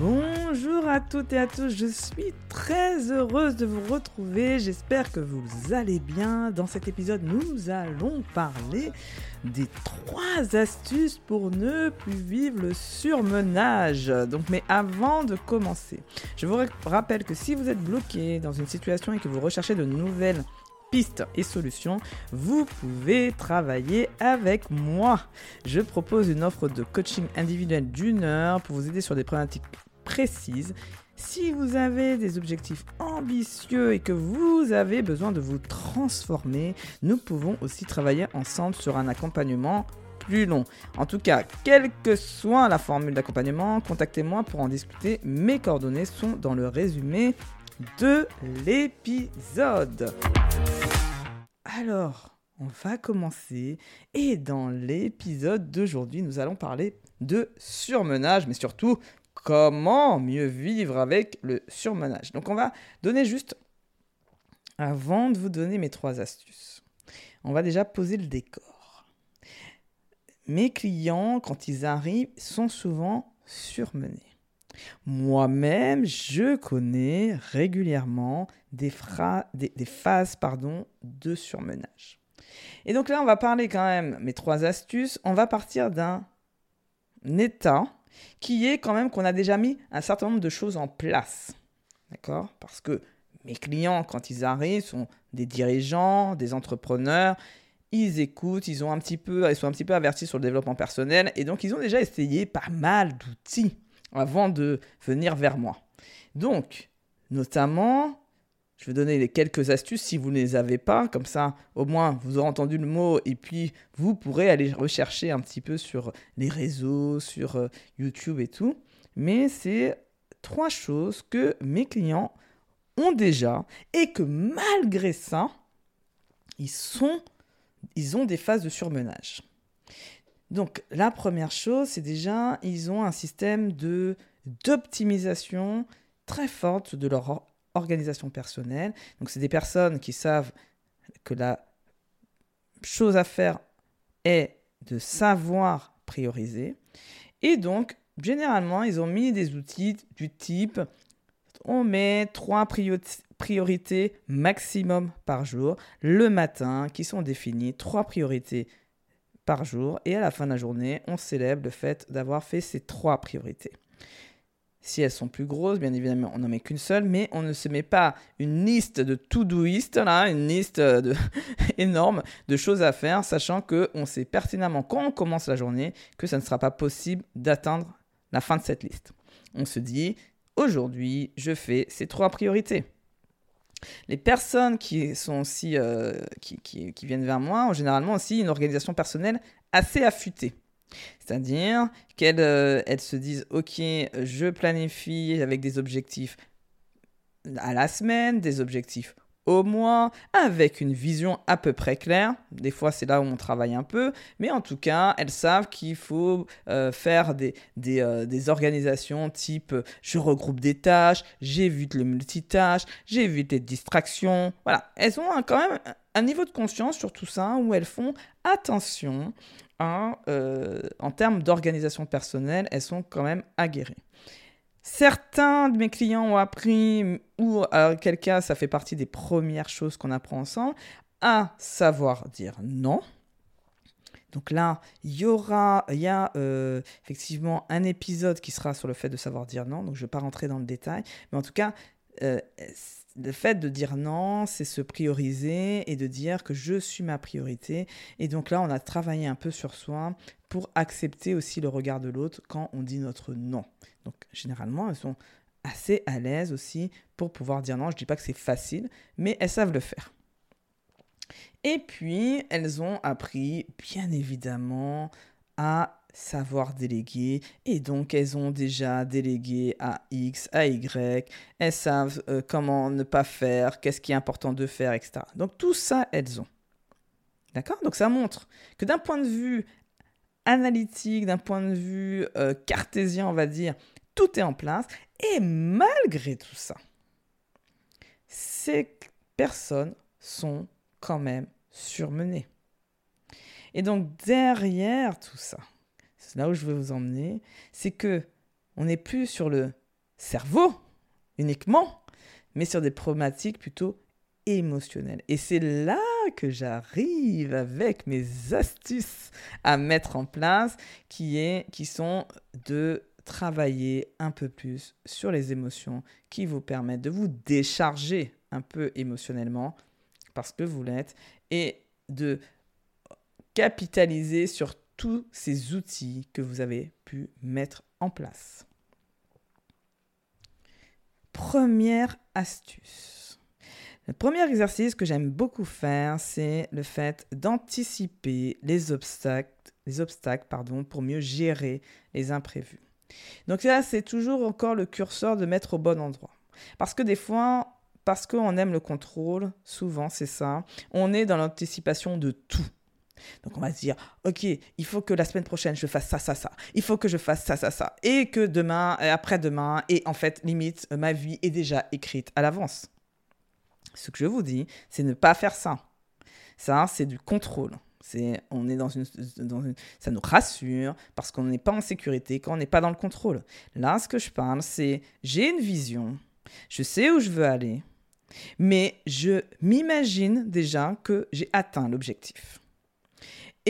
Bonjour à toutes et à tous, je suis très heureuse de vous retrouver, j'espère que vous allez bien. Dans cet épisode, nous allons parler des trois astuces pour ne plus vivre le surmenage. Donc, mais avant de commencer, je vous rappelle que si vous êtes bloqué dans une situation et que vous recherchez de nouvelles pistes et solutions, vous pouvez travailler avec moi. Je propose une offre de coaching individuel d'une heure pour vous aider sur des problématiques précises. Si vous avez des objectifs ambitieux et que vous avez besoin de vous transformer, nous pouvons aussi travailler ensemble sur un accompagnement plus long. En tout cas, quelle que soit la formule d'accompagnement, contactez-moi pour en discuter. Mes coordonnées sont dans le résumé de l'épisode. Alors, on va commencer et dans l'épisode d'aujourd'hui, nous allons parler de surmenage, mais surtout comment mieux vivre avec le surmenage. Donc on va donner juste, avant de vous donner mes trois astuces, on va déjà poser le décor. Mes clients, quand ils arrivent, sont souvent surmenés. Moi-même, je connais régulièrement des, des, phases pardon, de surmenage. Et donc là, on va parler quand même, mes trois astuces, on va partir d'un état qui est quand même qu'on a déjà mis un certain nombre de choses en place. D'accord? Parce que mes clients, quand ils arrivent, sont des dirigeants, des entrepreneurs, ils écoutent, ils, ont un petit peu, ils sont un petit peu avertis sur le développement personnel, et donc ils ont déjà essayé pas mal d'outils avant de venir vers moi. Donc, notamment, je vais donner les quelques astuces si vous ne les avez pas, comme ça au moins vous aurez entendu le mot et puis vous pourrez aller rechercher un petit peu sur les réseaux, sur euh, YouTube et tout. Mais c'est trois choses que mes clients ont déjà et que malgré ça, ils, sont, ils ont des phases de surmenage. Donc la première chose, c'est déjà, ils ont un système d'optimisation très forte de leur organisation personnelle. Donc c'est des personnes qui savent que la chose à faire est de savoir prioriser. Et donc, généralement, ils ont mis des outils du type, on met trois priorités maximum par jour, le matin, qui sont définies, trois priorités par jour, et à la fin de la journée, on célèbre le fait d'avoir fait ces trois priorités. Si elles sont plus grosses, bien évidemment, on n'en met qu'une seule, mais on ne se met pas une liste de to-doist, là, une liste de énorme de choses à faire, sachant qu'on sait pertinemment quand on commence la journée que ça ne sera pas possible d'atteindre la fin de cette liste. On se dit, aujourd'hui, je fais ces trois priorités. Les personnes qui sont euh, qui, qui viennent vers moi ont généralement aussi une organisation personnelle assez affûtée. C'est-à-dire qu'elles euh, se disent, OK, je planifie avec des objectifs à la semaine, des objectifs au mois, avec une vision à peu près claire. Des fois, c'est là où on travaille un peu, mais en tout cas, elles savent qu'il faut euh, faire des, euh, des, organisations type je regroupe des tâches, j'évite le multitâche, j'évite les distractions. Voilà, elles ont quand même un niveau de conscience sur tout ça où elles font attention euh, en termes d'organisation personnelle, elles sont quand même aguerries. Certains de mes clients ont appris, ou à quel cas ça fait partie des premières choses qu'on apprend ensemble, à savoir dire non. Donc là, il y aura, il y a euh, effectivement un épisode qui sera sur le fait de savoir dire non. Donc je ne vais pas rentrer dans le détail, mais en tout cas, euh, le fait de dire non, c'est se prioriser et de dire que je suis ma priorité. Et donc là, on a travaillé un peu sur soi pour accepter aussi le regard de l'autre quand on dit notre non. Donc généralement, elles sont assez à l'aise aussi pour pouvoir dire non. Je ne dis pas que c'est facile, mais elles savent le faire. Et puis, elles ont appris, bien évidemment, à savoir déléguer et donc elles ont déjà délégué à X, à Y, elles savent euh, comment ne pas faire, qu'est-ce qui est important de faire, etc. Donc tout ça, elles ont. D'accord? Donc ça montre que d'un point de vue analytique, d'un point de vue euh, cartésien, on va dire, tout est en place. Et malgré tout ça, ces personnes sont quand même surmenées. Et donc derrière tout ça, là où je veux vous emmener, c'est que on n'est plus sur le cerveau uniquement, mais sur des problématiques plutôt émotionnelles. Et c'est là que j'arrive avec mes astuces à mettre en place, qui, est, qui sont de travailler un peu plus sur les émotions qui vous permettent de vous décharger un peu émotionnellement parce que vous l'êtes et de capitaliser sur tous ces outils que vous avez pu mettre en place. Première astuce. Le premier exercice que j'aime beaucoup faire, c'est le fait d'anticiper les obstacles, les obstacles pardon, pour mieux gérer les imprévus. Donc là, c'est toujours encore le curseur de mettre au bon endroit. Parce que des fois, parce qu'on aime le contrôle, souvent c'est ça, on est dans l'anticipation de tout. Donc on va se dire, ok, il faut que la semaine prochaine je fasse ça, ça, ça. Il faut que je fasse ça, ça, ça. Et que demain, et après-demain, et en fait, limite, ma vie est déjà écrite à l'avance. Ce que je vous dis, c'est ne pas faire ça. Ça, c'est du contrôle. C'est, on est dans une, ça nous rassure parce qu'on n'est pas en sécurité quand on n'est pas dans le contrôle. Là, ce que je parle, c'est j'ai une vision, je sais où je veux aller, mais je m'imagine déjà que j'ai atteint l'objectif.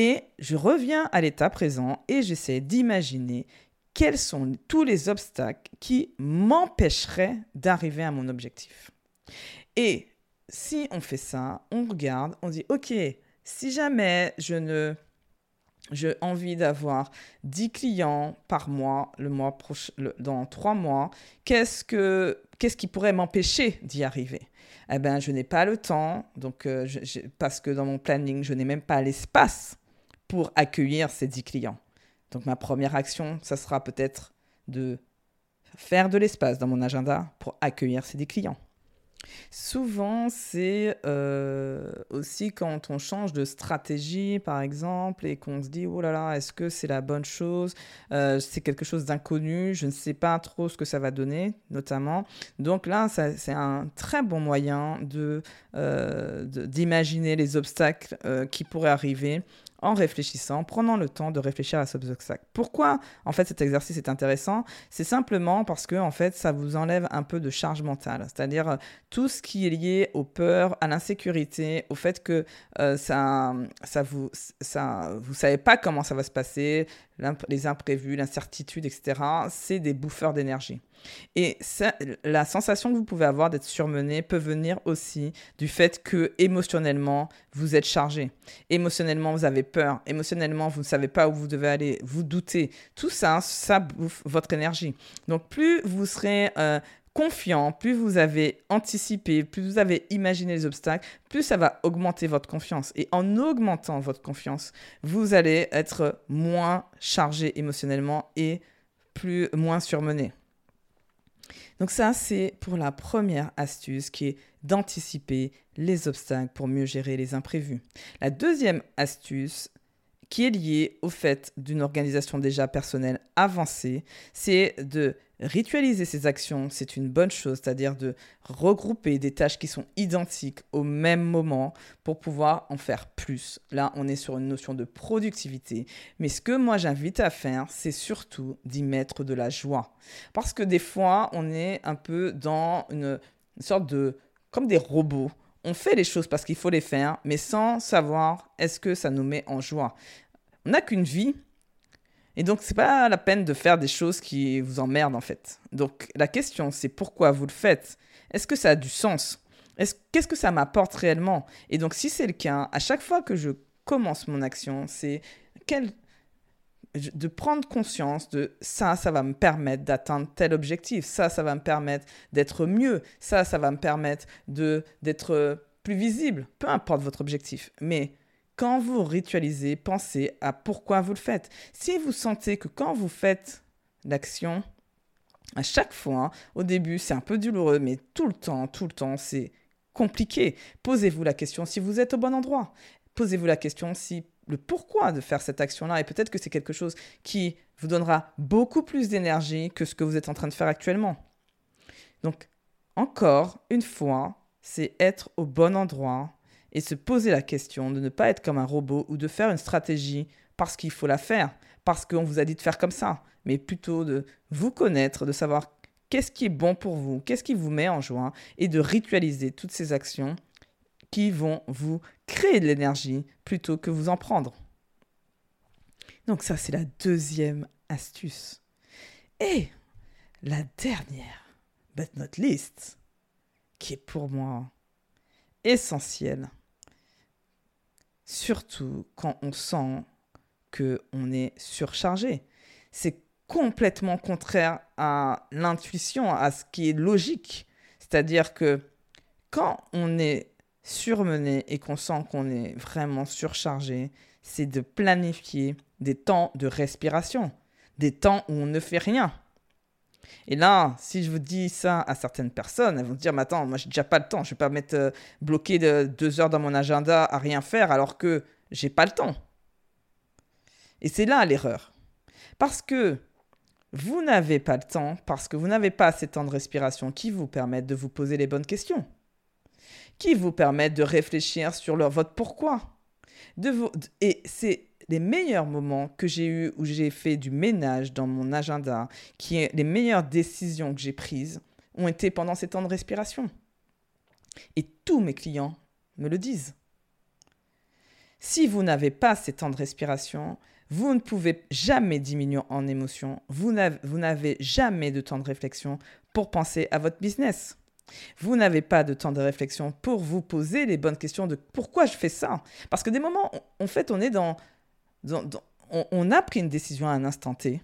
Et je reviens à l'état présent et j'essaie d'imaginer quels sont tous les obstacles qui m'empêcheraient d'arriver à mon objectif. Et si on fait ça, on regarde, on dit, OK, si jamais je ne... J'ai envie d'avoir 10 clients par mois le mois dans 3 mois. Qu'est-ce, que, qu'est-ce qui pourrait m'empêcher d'y arriver? Eh bien, je n'ai pas le temps, donc, euh, parce que dans mon planning, je n'ai même pas l'espace pour accueillir ces 10 clients. Donc ma première action, ça sera peut-être de faire de l'espace dans mon agenda pour accueillir ces 10 clients. Souvent, c'est euh, aussi quand on change de stratégie, par exemple, et qu'on se dit, oh là là, est-ce que c'est la bonne chose? Euh, C'est quelque chose d'inconnu, je ne sais pas trop ce que ça va donner, notamment. Donc là, c'est un très bon moyen de, euh, d'imaginer les obstacles qui pourraient arriver en réfléchissant, en prenant le temps de réfléchir à ces obstacles. Pourquoi en fait cet exercice est intéressant? C'est simplement parce que en fait ça vous enlève un peu de charge mentale, c'est-à-dire euh, tout ce qui est lié aux peurs, à l'insécurité, au fait que euh, ça, vous, ça, savez pas comment ça va se passer, les imprévus, l'incertitude, etc. C'est des bouffeurs d'énergie. Et la sensation que vous pouvez avoir d'être surmené peut venir aussi du fait que émotionnellement, vous êtes chargé. Émotionnellement, vous avez peur. Émotionnellement, vous ne savez pas où vous devez aller. Vous doutez. Tout ça, ça bouffe votre énergie. Donc, plus vous serez euh, confiant, plus vous avez anticipé, plus vous avez imaginé les obstacles, plus ça va augmenter votre confiance. Et en augmentant votre confiance, vous allez être moins chargé émotionnellement et plus moins surmené. Donc ça, c'est pour la première astuce qui est d'anticiper les obstacles pour mieux gérer les imprévus. La deuxième astuce, qui est liée au fait d'une organisation déjà personnelle avancée, c'est de Ritualiser ces actions, c'est une bonne chose, c'est-à-dire de regrouper des tâches qui sont identiques au même moment pour pouvoir en faire plus. Là, on est sur une notion de productivité. Mais ce que moi j'invite à faire, c'est surtout d'y mettre de la joie. Parce que des fois, on est un peu dans une, sorte de... comme des robots. On fait les choses parce qu'il faut les faire, mais sans savoir est-ce que ça nous met en joie. On n'a qu'une vie, et donc, c'est pas la peine de faire des choses qui vous emmerdent en fait. Donc, la question, c'est pourquoi vous le faites? Est-ce que ça a du sens? Qu'est-ce que ça m'apporte réellement? Et donc, si c'est le cas, à chaque fois que je commence mon action, c'est de prendre conscience de ça, ça va me permettre d'atteindre tel objectif, ça, ça va me permettre d'être mieux, ça, ça va me permettre d'être plus visible, peu importe votre objectif. Mais quand vous ritualisez, pensez à pourquoi vous le faites. Si vous sentez que quand vous faites l'action, à chaque fois, au début, c'est un peu douloureux, mais tout le temps, tout le temps, c'est compliqué. Posez-vous la question si vous êtes au bon endroit. Posez-vous la question si le pourquoi de faire cette action-là. Et peut-être que c'est quelque chose qui vous donnera beaucoup plus d'énergie que ce que vous êtes en train de faire actuellement. Donc, encore une fois, c'est être au bon endroit et se poser la question de ne pas être comme un robot ou de faire une stratégie parce qu'il faut la faire, parce qu'on vous a dit de faire comme ça, mais plutôt de vous connaître, de savoir qu'est-ce qui est bon pour vous, qu'est-ce qui vous met en joie, et de ritualiser toutes ces actions qui vont vous créer de l'énergie plutôt que vous en prendre. Donc ça, c'est la deuxième astuce. Et la dernière, but not least, qui est pour moi essentielle, surtout quand on sent que on est surchargé. C'est complètement contraire à l'intuition, à ce qui est logique. C'est-à-dire que quand on est surmené et qu'on sent qu'on est vraiment surchargé, c'est de planifier des temps de respiration, des temps où on ne fait rien. Et là, si je vous dis ça à certaines personnes, elles vont dire, mais attends, moi j'ai déjà pas le temps, je vais pas mettre euh, bloqué de deux heures dans mon agenda à rien faire alors que j'ai pas le temps. Et c'est là l'erreur. Parce que vous n'avez pas le temps, parce que vous n'avez pas ces temps de respiration qui vous permettent de vous poser les bonnes questions, qui vous permettent de réfléchir sur leur, votre pourquoi. De vous, et c'est les meilleurs moments que j'ai eu où j'ai fait du ménage dans mon agenda, qui est les meilleures décisions que j'ai prises, ont été pendant ces temps de respiration. Et tous mes clients me le disent. Si vous n'avez pas ces temps de respiration, vous ne pouvez jamais diminuer en émotion, vous n'avez jamais de temps de réflexion pour penser à votre business. Vous n'avez pas de temps de réflexion pour vous poser les bonnes questions de pourquoi je fais ça. Parce que des moments, en fait, on est dans on, a pris une décision à un instant T,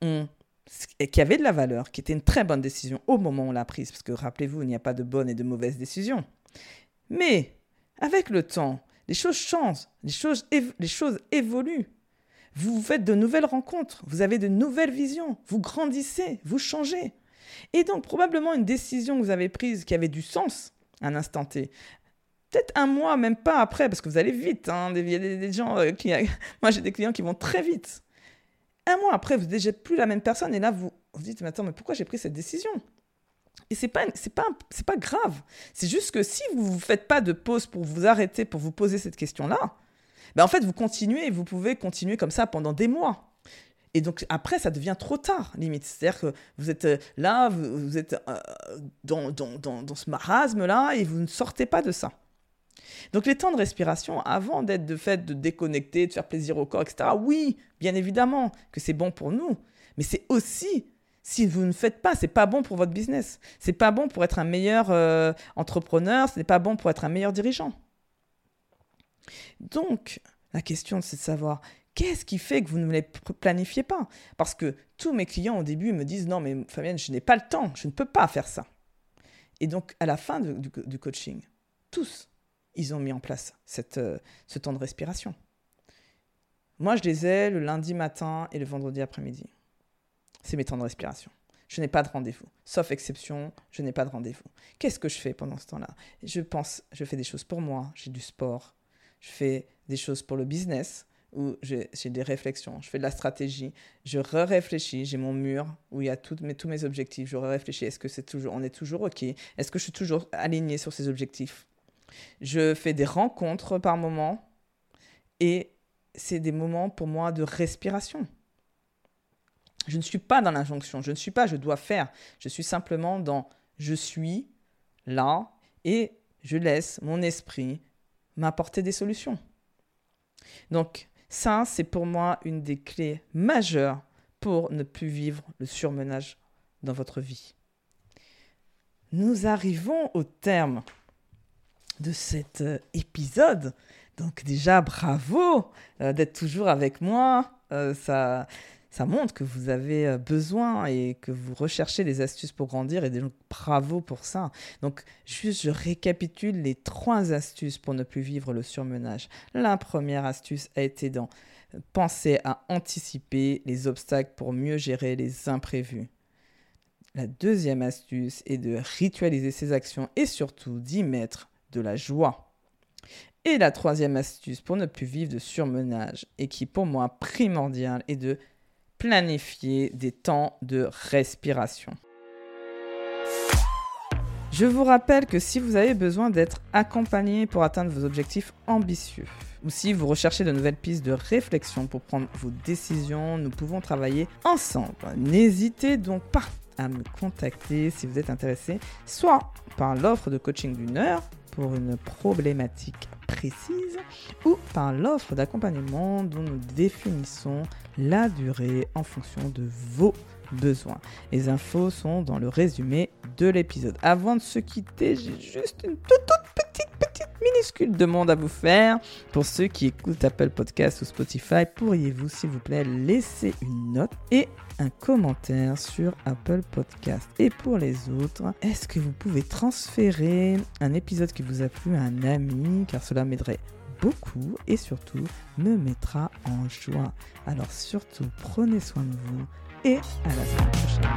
qui avait de la valeur, qui était une très bonne décision au moment où on l'a prise, parce que rappelez-vous, il n'y a pas de bonne et de mauvaise décision. Mais avec le temps, les choses changent, les choses, les choses évoluent. Vous faites de nouvelles rencontres, vous avez de nouvelles visions, vous grandissez, vous changez. Et donc probablement une décision que vous avez prise qui avait du sens à un instant T peut-être un mois, même pas après, parce que vous allez vite. Hein, y a des, gens euh, qui. Moi, j'ai des clients qui vont très vite. Un mois après, vous n'êtes plus la même personne, et là, vous vous dites, mais attends, mais pourquoi j'ai pris cette décision? Et c'est pas, pas, pas grave. C'est juste que si vous ne faites pas de pause pour vous arrêter, pour vous poser cette question-là, ben en fait, vous continuez vous pouvez continuer comme ça pendant des mois. Et donc après, ça devient trop tard, limite. C'est-à-dire que vous êtes euh, là, vous, êtes euh, dans, dans, dans, dans ce marasme-là et vous ne sortez pas de ça. Donc les temps de respiration, avant d'être de fait de déconnecter, de faire plaisir au corps, etc., oui, bien évidemment que c'est bon pour nous, mais c'est aussi, si vous ne faites pas, c'est pas bon pour votre business. C'est pas bon pour être un meilleur euh, entrepreneur, ce n'est pas bon pour être un meilleur dirigeant. Donc, la question, c'est de savoir qu'est-ce qui fait que vous ne les planifiez pas? Parce que tous mes clients au début me disent non, mais Fabienne, je n'ai pas le temps, je ne peux pas faire ça. Et donc, à la fin du coaching, tous, ils ont mis en place euh, ce temps de respiration. Moi, je les ai le lundi matin et le vendredi après-midi. C'est mes temps de respiration. Je n'ai pas de rendez-vous. Sauf exception, je n'ai pas de rendez-vous. Qu'est-ce que je fais pendant ce temps-là? Je pense, je fais des choses pour moi. J'ai du sport. Je fais des choses pour le business où j'ai des réflexions. Je fais de la stratégie. Je re-réfléchis. J'ai mon mur où il y a tous mes objectifs. Je re-réfléchis. Est-ce que c'est toujours, on est toujours OK? Est-ce que je suis toujours aligné sur ces objectifs? Je fais des rencontres par moment et c'est des moments pour moi de respiration. Je ne suis pas dans l'injonction, je ne suis pas je dois faire, je suis simplement dans je suis là et je laisse mon esprit m'apporter des solutions. Donc ça, c'est pour moi une des clés majeures pour ne plus vivre le surmenage dans votre vie. Nous arrivons au terme de cet euh, épisode. Donc déjà, bravo euh, d'être toujours avec moi. Euh, ça, ça montre que vous avez besoin et que vous recherchez des astuces pour grandir et donc bravo pour ça. Donc juste je récapitule les trois astuces pour ne plus vivre le surmenage. La première astuce a été dans penser à anticiper les obstacles pour mieux gérer les imprévus. La deuxième astuce est de ritualiser ses actions et surtout d'y mettre de la joie. Et la troisième astuce pour ne plus vivre de surmenage et qui pour moi primordial est de planifier des temps de respiration. Je vous rappelle que si vous avez besoin d'être accompagné pour atteindre vos objectifs ambitieux, ou si vous recherchez de nouvelles pistes de réflexion pour prendre vos décisions, nous pouvons travailler ensemble. N'hésitez donc pas à me contacter si vous êtes intéressé, soit par l'offre de coaching d'une heure pour une problématique précise, ou par l'offre d'accompagnement dont nous définissons la durée en fonction de vos besoins. Les infos sont dans le résumé de l'épisode. Avant de se quitter, j'ai juste une toute, minuscule demande à vous faire. Pour ceux qui écoutent Apple Podcast ou Spotify, pourriez-vous, s'il vous plaît, laisser une note et un commentaire sur Apple Podcast. Et pour les autres, est-ce que vous pouvez transférer un épisode qui vous a plu à un ami, car cela m'aiderait beaucoup et surtout me mettra en joie. Alors surtout, prenez soin de vous et à la semaine prochaine.